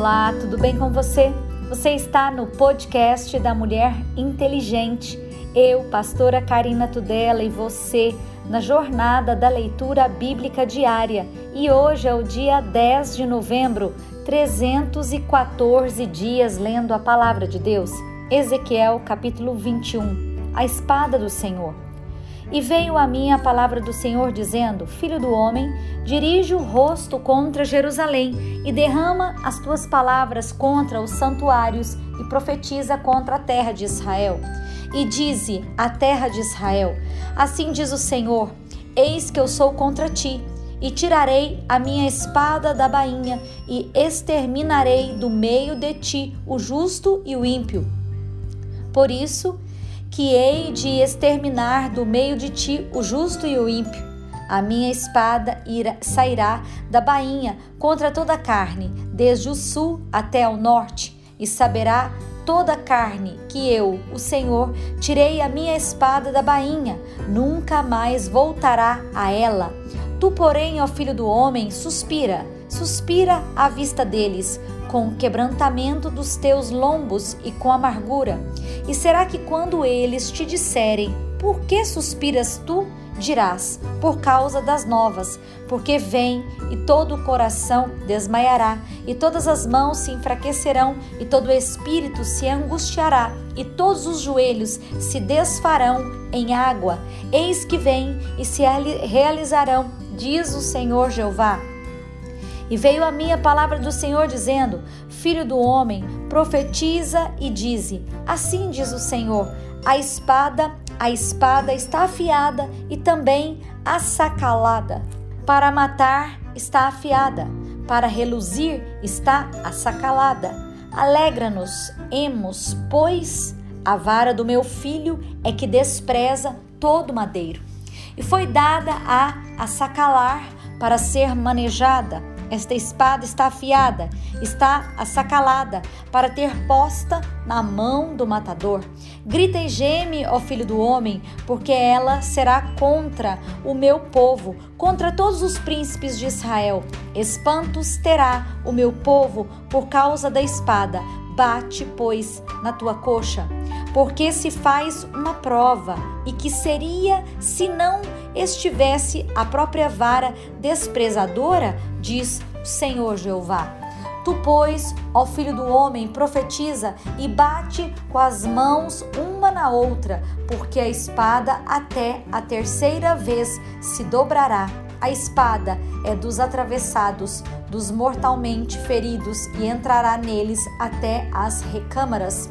Olá, tudo bem com você? Você está no podcast da Mulher Inteligente. Eu, pastora Karina Tudela, e você na jornada da leitura bíblica diária. E hoje é o dia 10 de novembro, 314 dias lendo a palavra de Deus. Ezequiel, capítulo 21. A espada do Senhor. E veio a mim a palavra do Senhor, dizendo: Filho do homem, dirige o rosto contra Jerusalém e derrama as tuas palavras contra os santuários e profetiza contra a terra de Israel. E dize à terra de Israel: Assim diz o Senhor: Eis que eu sou contra ti, e tirarei a minha espada da bainha e exterminarei do meio de ti o justo e o ímpio. Por isso, que hei de exterminar do meio de ti o justo e o ímpio. A minha espada irá, sairá da bainha contra toda a carne, desde o sul até ao norte, e saberá toda a carne que eu, o Senhor, tirei a minha espada da bainha, nunca mais voltará a ela. Tu, porém, ó filho do homem, suspira, suspira à vista deles, com o quebrantamento dos teus lombos e com amargura. E será que quando eles te disserem: Por que suspiras tu? dirás: Por causa das novas, porque vem e todo o coração desmaiará, e todas as mãos se enfraquecerão, e todo o espírito se angustiará, e todos os joelhos se desfarão em água. Eis que vem e se realizarão, diz o Senhor Jeová. E veio a mim a palavra do Senhor dizendo: Filho do homem, profetiza e dize: Assim diz o Senhor: A espada, a espada está afiada e também assacalada. Para matar está afiada, para reluzir está assacalada. Alegra-nos, emos, pois a vara do meu filho é que despreza todo madeiro. E foi dada a assacalar para ser manejada esta espada está afiada, está assacalada, para ter posta na mão do matador. Grita e geme, ó filho do homem, porque ela será contra o meu povo, contra todos os príncipes de Israel. Espantos terá o meu povo por causa da espada. Bate, pois, na tua coxa, porque se faz uma prova, e que seria se não estivesse a própria vara desprezadora, diz o Senhor Jeová. Tu, pois, ó filho do homem, profetiza e bate com as mãos uma na outra, porque a espada até a terceira vez se dobrará. A espada é dos atravessados, dos mortalmente feridos, e entrará neles até as recâmaras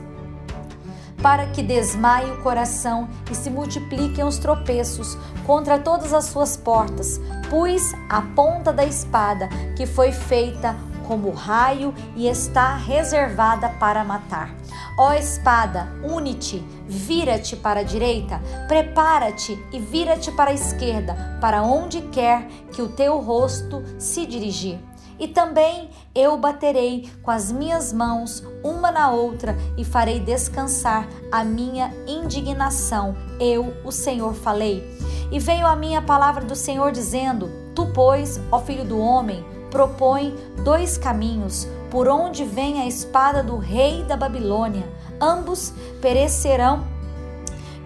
para que desmaie o coração e se multipliquem os tropeços contra todas as suas portas. Pus a ponta da espada, que foi feita como raio e está reservada para matar. Ó espada, une-te, vira-te para a direita, prepara-te e vira-te para a esquerda, para onde quer que o teu rosto se dirigir. E também eu baterei com as minhas mãos uma na outra e farei descansar a minha indignação. Eu, o Senhor, falei. E veio a minha palavra do Senhor dizendo: Tu, pois, ó filho do homem, propõe dois caminhos por onde vem a espada do rei da Babilônia. Ambos perecerão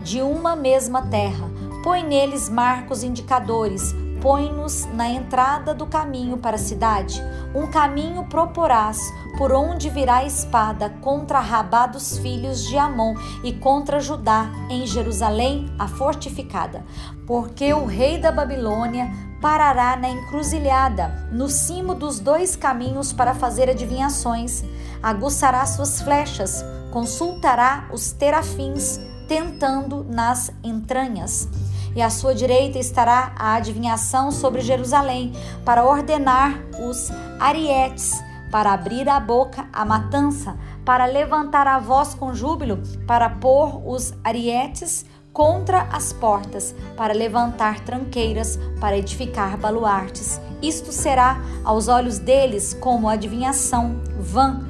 de uma mesma terra. Põe neles marcos indicadores põe-nos na entrada do caminho para a cidade. Um caminho proporás, por onde virá a espada contra Rabá dos filhos de Amon e contra Judá, em Jerusalém, a fortificada. Porque o rei da Babilônia parará na encruzilhada, no cimo dos dois caminhos para fazer adivinhações, aguçará suas flechas, consultará os terafins, tentando nas entranhas e à sua direita estará a adivinhação sobre Jerusalém, para ordenar os arietes, para abrir a boca a matança, para levantar a voz com júbilo, para pôr os arietes contra as portas, para levantar tranqueiras, para edificar baluartes. Isto será aos olhos deles como adivinhação vã,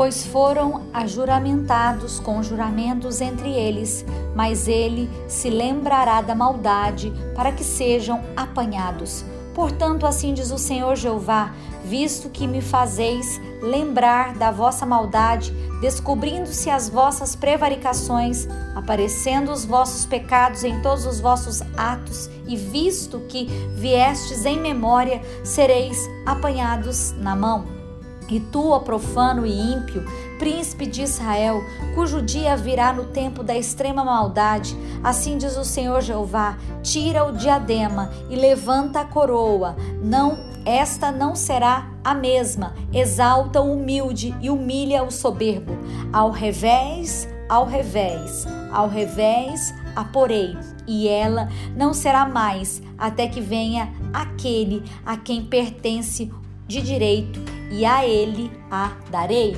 pois foram ajuramentados com juramentos entre eles, mas ele se lembrará da maldade para que sejam apanhados. Portanto, assim diz o Senhor Jeová: visto que me fazeis lembrar da vossa maldade, descobrindo-se as vossas prevaricações, aparecendo os vossos pecados em todos os vossos atos, e visto que viestes em memória, sereis apanhados na mão. E tu, ó profano e ímpio, príncipe de Israel, cujo dia virá no tempo da extrema maldade, assim diz o Senhor Jeová: tira o diadema e levanta a coroa. Não, esta não será a mesma. Exalta o humilde e humilha o soberbo. Ao revés, ao revés, ao revés a porei, e ela não será mais até que venha aquele a quem pertence de direito, e a ele a darei.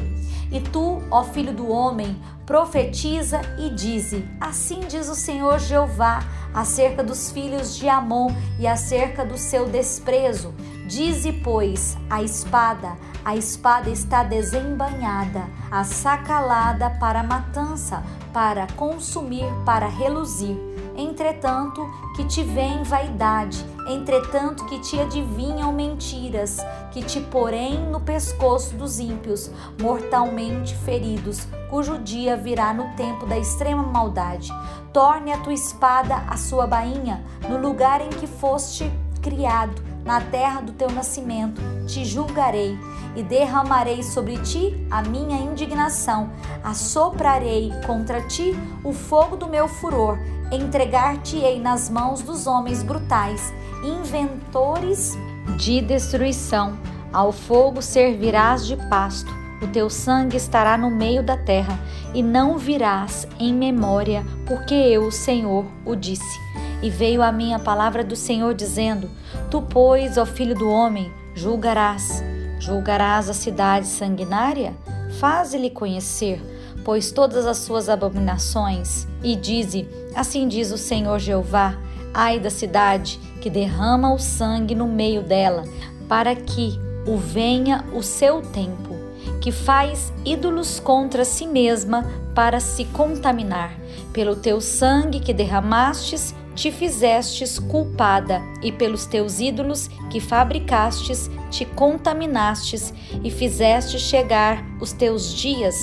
E tu, ó filho do homem, profetiza e dize: Assim diz o Senhor Jeová acerca dos filhos de Amon e acerca do seu desprezo. Dize, pois, a espada, a espada está desembanhada, a sacalada para matança, para consumir, para reluzir entretanto que te vem vaidade, entretanto que te adivinham mentiras, que te porém no pescoço dos ímpios, mortalmente feridos, cujo dia virá no tempo da extrema maldade. Torne a tua espada a sua bainha, no lugar em que foste criado, na terra do teu nascimento, te julgarei e derramarei sobre ti a minha indignação, assoprarei contra ti o fogo do meu furor entregar-te-ei nas mãos dos homens brutais, inventores de destruição. Ao fogo servirás de pasto, o teu sangue estará no meio da terra, e não virás em memória, porque eu, o Senhor, o disse. E veio a mim a palavra do Senhor, dizendo: Tu, pois, ó filho do homem, julgarás. Julgarás a cidade sanguinária? Faze-lhe conhecer pois todas as suas abominações, e dize: Assim diz o Senhor Jeová: Ai da cidade que derrama o sangue no meio dela, para que o venha o seu tempo, que faz ídolos contra si mesma para se contaminar. Pelo teu sangue que derramastes, te fizestes culpada, e pelos teus ídolos que fabricastes, te contaminastes e fizeste chegar os teus dias,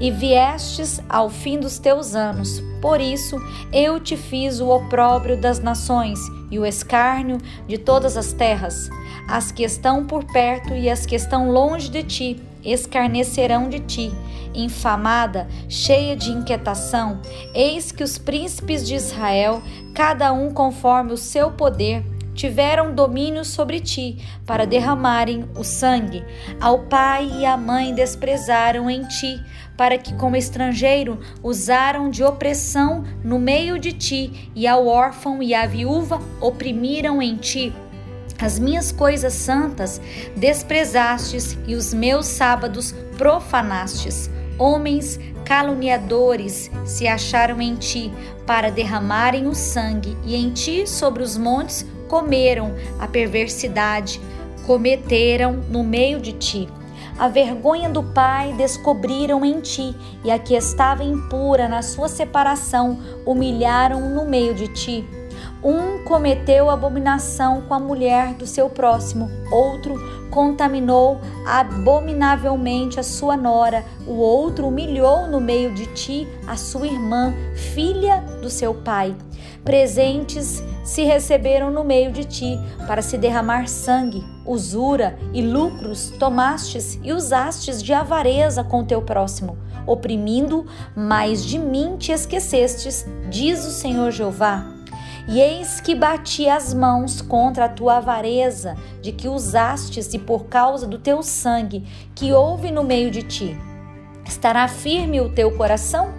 e viestes ao fim dos teus anos. Por isso eu te fiz o opróbrio das nações e o escárnio de todas as terras. As que estão por perto e as que estão longe de ti escarnecerão de ti. Infamada, cheia de inquietação, eis que os príncipes de Israel, cada um conforme o seu poder, tiveram domínio sobre ti para derramarem o sangue. Ao pai e à mãe desprezaram em ti, para que, como estrangeiro, usaram de opressão no meio de ti, e ao órfão e à viúva oprimiram em ti. As minhas coisas santas desprezastes e os meus sábados profanastes. Homens caluniadores se acharam em ti para derramarem o sangue, e em ti sobre os montes comeram a perversidade, cometeram no meio de ti. A vergonha do pai descobriram em ti, e a que estava impura na sua separação humilharam no meio de ti. Um cometeu abominação com a mulher do seu próximo, outro contaminou abominavelmente a sua nora, o outro humilhou no meio de ti a sua irmã, filha do seu pai. Presentes se receberam no meio de ti para se derramar sangue, usura e lucros tomastes e usastes de avareza com teu próximo, oprimindo, mas de mim te esquecestes, diz o Senhor Jeová. E eis que bati as mãos contra a tua avareza, de que usastes e por causa do teu sangue que houve no meio de ti. Estará firme o teu coração?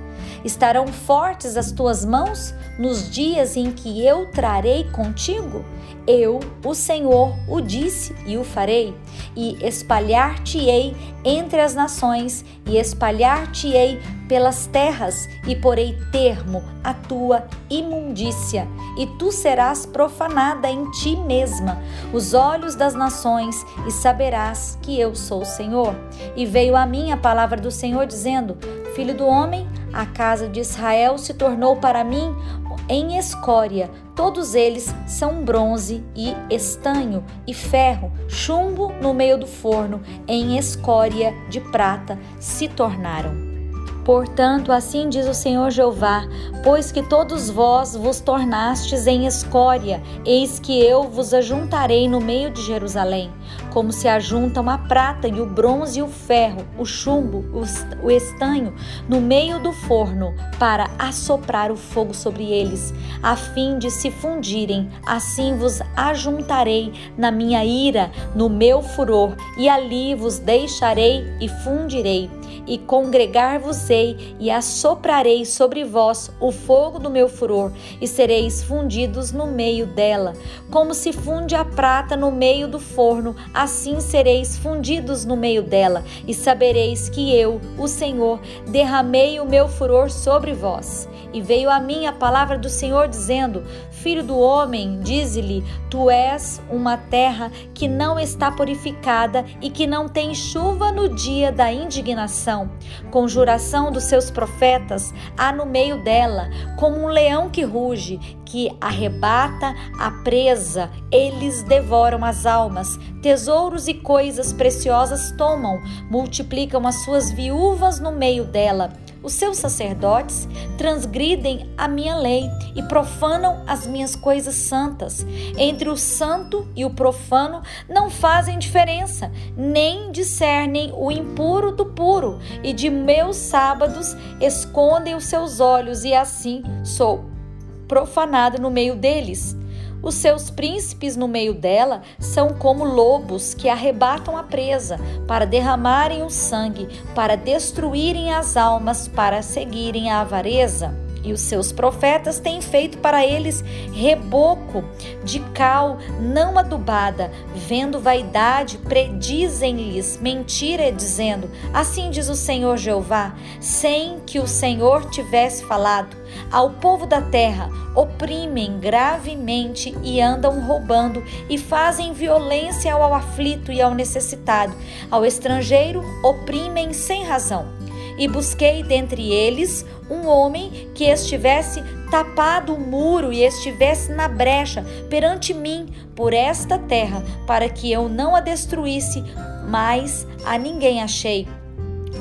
Estarão fortes as tuas mãos nos dias em que eu trarei contigo? Eu, o Senhor, o disse e o farei, e espalhar-te-ei entre as nações, e espalhar-te-ei pelas terras, e porei termo à tua imundícia, e tu serás profanada em ti mesma, os olhos das nações, e saberás que eu sou o Senhor. E veio a mim a palavra do Senhor, dizendo: Filho do homem, a casa de Israel se tornou para mim em escória, todos eles são bronze e estanho e ferro, chumbo no meio do forno, em escória de prata se tornaram. Portanto, assim diz o Senhor Jeová: pois que todos vós vos tornastes em escória, eis que eu vos ajuntarei no meio de Jerusalém, como se ajuntam a prata e o bronze e o ferro, o chumbo, o estanho, no meio do forno, para assoprar o fogo sobre eles, a fim de se fundirem. Assim vos ajuntarei na minha ira, no meu furor, e ali vos deixarei e fundirei e congregar-vos-ei e assoprarei sobre vós o fogo do meu furor, e sereis fundidos no meio dela. Como se funde a prata no meio do forno, assim sereis fundidos no meio dela, e sabereis que eu, o Senhor, derramei o meu furor sobre vós. E veio a mim a palavra do Senhor dizendo: Filho do homem, dize-lhe: Tu és uma terra que não está purificada e que não tem chuva no dia da indignação. Conjuração dos seus profetas há no meio dela, como um leão que ruge, que arrebata a presa, eles devoram as almas, tesouros e coisas preciosas tomam, multiplicam as suas viúvas no meio dela. Os seus sacerdotes transgridem a minha lei e profanam as minhas coisas santas. Entre o santo e o profano não fazem diferença, nem discernem o impuro do puro, e de meus sábados escondem os seus olhos, e assim sou profanado no meio deles. Os seus príncipes no meio dela são como lobos que arrebatam a presa para derramarem o sangue, para destruírem as almas, para seguirem a avareza. E os seus profetas têm feito para eles reboco de cal não adubada, vendo vaidade, predizem-lhes mentira, dizendo: Assim diz o Senhor Jeová, sem que o Senhor tivesse falado. Ao povo da terra oprimem gravemente e andam roubando e fazem violência ao aflito e ao necessitado. Ao estrangeiro oprimem sem razão e busquei dentre eles um homem que estivesse tapado o muro e estivesse na brecha perante mim por esta terra, para que eu não a destruísse, mas a ninguém achei.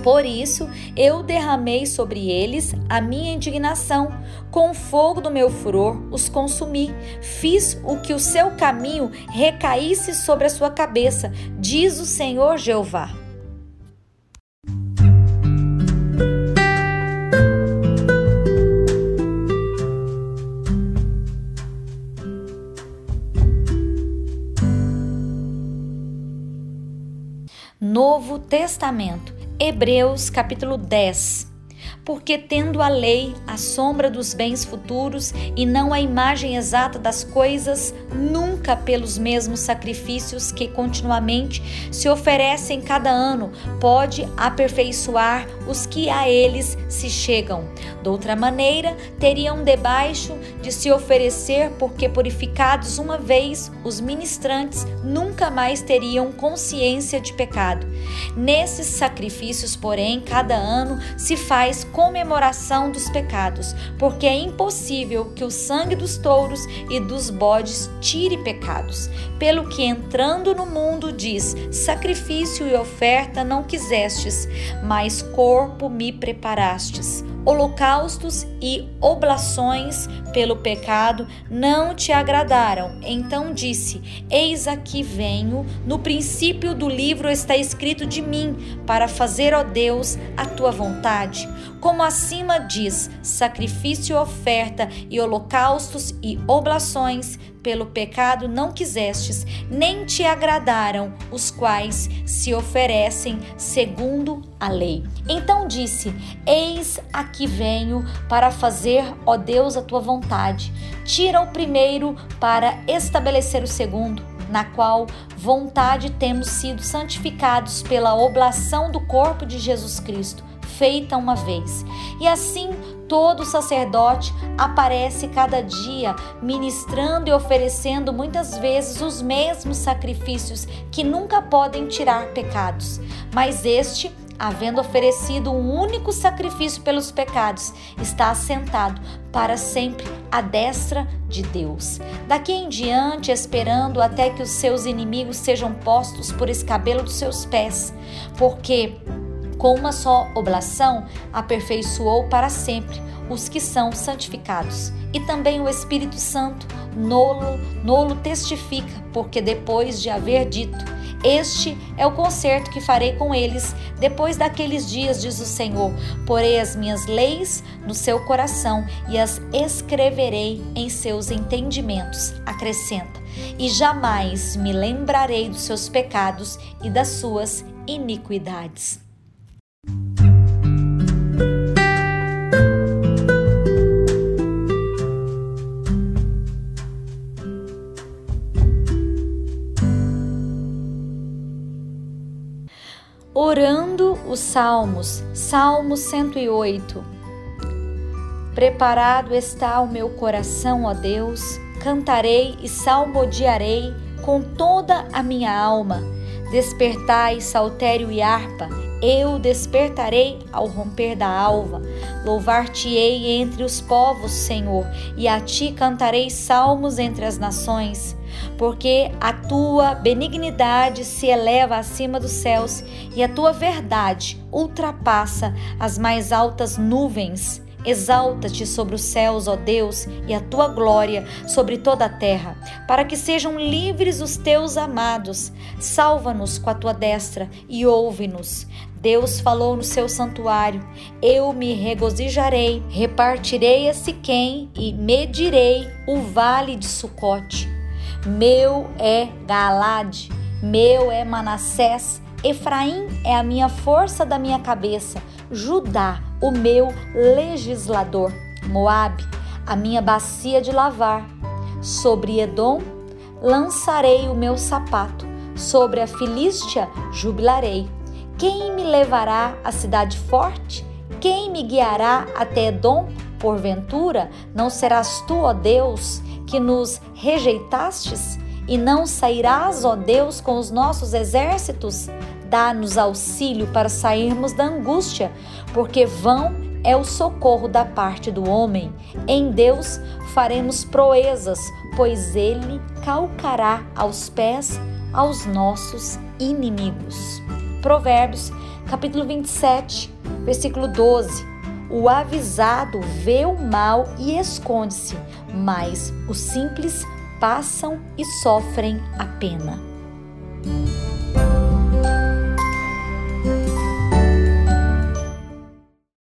Por isso eu derramei sobre eles a minha indignação, com o fogo do meu furor os consumi. Fiz o que o seu caminho recaísse sobre a sua cabeça, diz o Senhor Jeová. Testamento, Hebreus capítulo 10 porque tendo a lei a sombra dos bens futuros e não a imagem exata das coisas, nunca pelos mesmos sacrifícios que continuamente se oferecem cada ano, pode aperfeiçoar os que a eles se chegam. Doutra maneira, teriam debaixo de se oferecer, porque purificados uma vez, os ministrantes nunca mais teriam consciência de pecado. Nesses sacrifícios, porém, cada ano se faz comemoração dos pecados, porque é impossível que o sangue dos touros e dos bodes tire pecados. Pelo que entrando no mundo diz: sacrifício e oferta não quisestes, mas corpo me preparastes holocaustos e oblações pelo pecado não te agradaram. Então disse: Eis aqui venho. No princípio do livro está escrito de mim, para fazer, ó Deus, a tua vontade. Como acima diz: sacrifício, oferta e holocaustos e oblações pelo pecado não quisestes, nem te agradaram os quais se oferecem segundo a lei. Então disse: Eis aqui venho para fazer, ó Deus, a tua vontade. Tira o primeiro para estabelecer o segundo na qual vontade temos sido santificados pela oblação do corpo de Jesus Cristo, feita uma vez. E assim todo sacerdote aparece cada dia ministrando e oferecendo muitas vezes os mesmos sacrifícios que nunca podem tirar pecados, mas este havendo oferecido um único sacrifício pelos pecados, está assentado para sempre à destra de Deus. Daqui em diante, esperando até que os seus inimigos sejam postos por escabelo dos seus pés, porque com uma só oblação aperfeiçoou para sempre os que são santificados. E também o Espírito Santo, nolo, nolo testifica, porque depois de haver dito, este é o concerto que farei com eles depois daqueles dias, diz o Senhor. Porei as minhas leis no seu coração e as escreverei em seus entendimentos. Acrescenta: e jamais me lembrarei dos seus pecados e das suas iniquidades. Salmos, Salmo 108. Preparado está o meu coração, ó Deus, cantarei e salmodiarei com toda a minha alma. Despertai saltério e harpa, eu despertarei ao romper da alva. Louvar-te-ei entre os povos, Senhor, e a ti cantarei salmos entre as nações porque a tua benignidade se eleva acima dos céus e a tua verdade ultrapassa as mais altas nuvens. Exalta-te sobre os céus, ó Deus, e a tua glória sobre toda a terra, para que sejam livres os teus amados. Salva-nos com a tua destra e ouve-nos. Deus falou no seu santuário: Eu me regozijarei, repartirei a Siquém e medirei o vale de Sucote. Meu é Galade, meu é Manassés, Efraim é a minha força da minha cabeça, Judá, o meu legislador, Moabe, a minha bacia de lavar. Sobre Edom lançarei o meu sapato, sobre a Filístia jubilarei. Quem me levará à cidade forte? Quem me guiará até Edom? Porventura, não serás tu, ó Deus, que nos rejeitastes? E não sairás, ó Deus, com os nossos exércitos? Dá-nos auxílio para sairmos da angústia, porque vão é o socorro da parte do homem. Em Deus faremos proezas, pois ele calcará aos pés aos nossos inimigos. Provérbios, capítulo 27, versículo 12. O avisado vê o mal e esconde-se, mas os simples passam e sofrem a pena.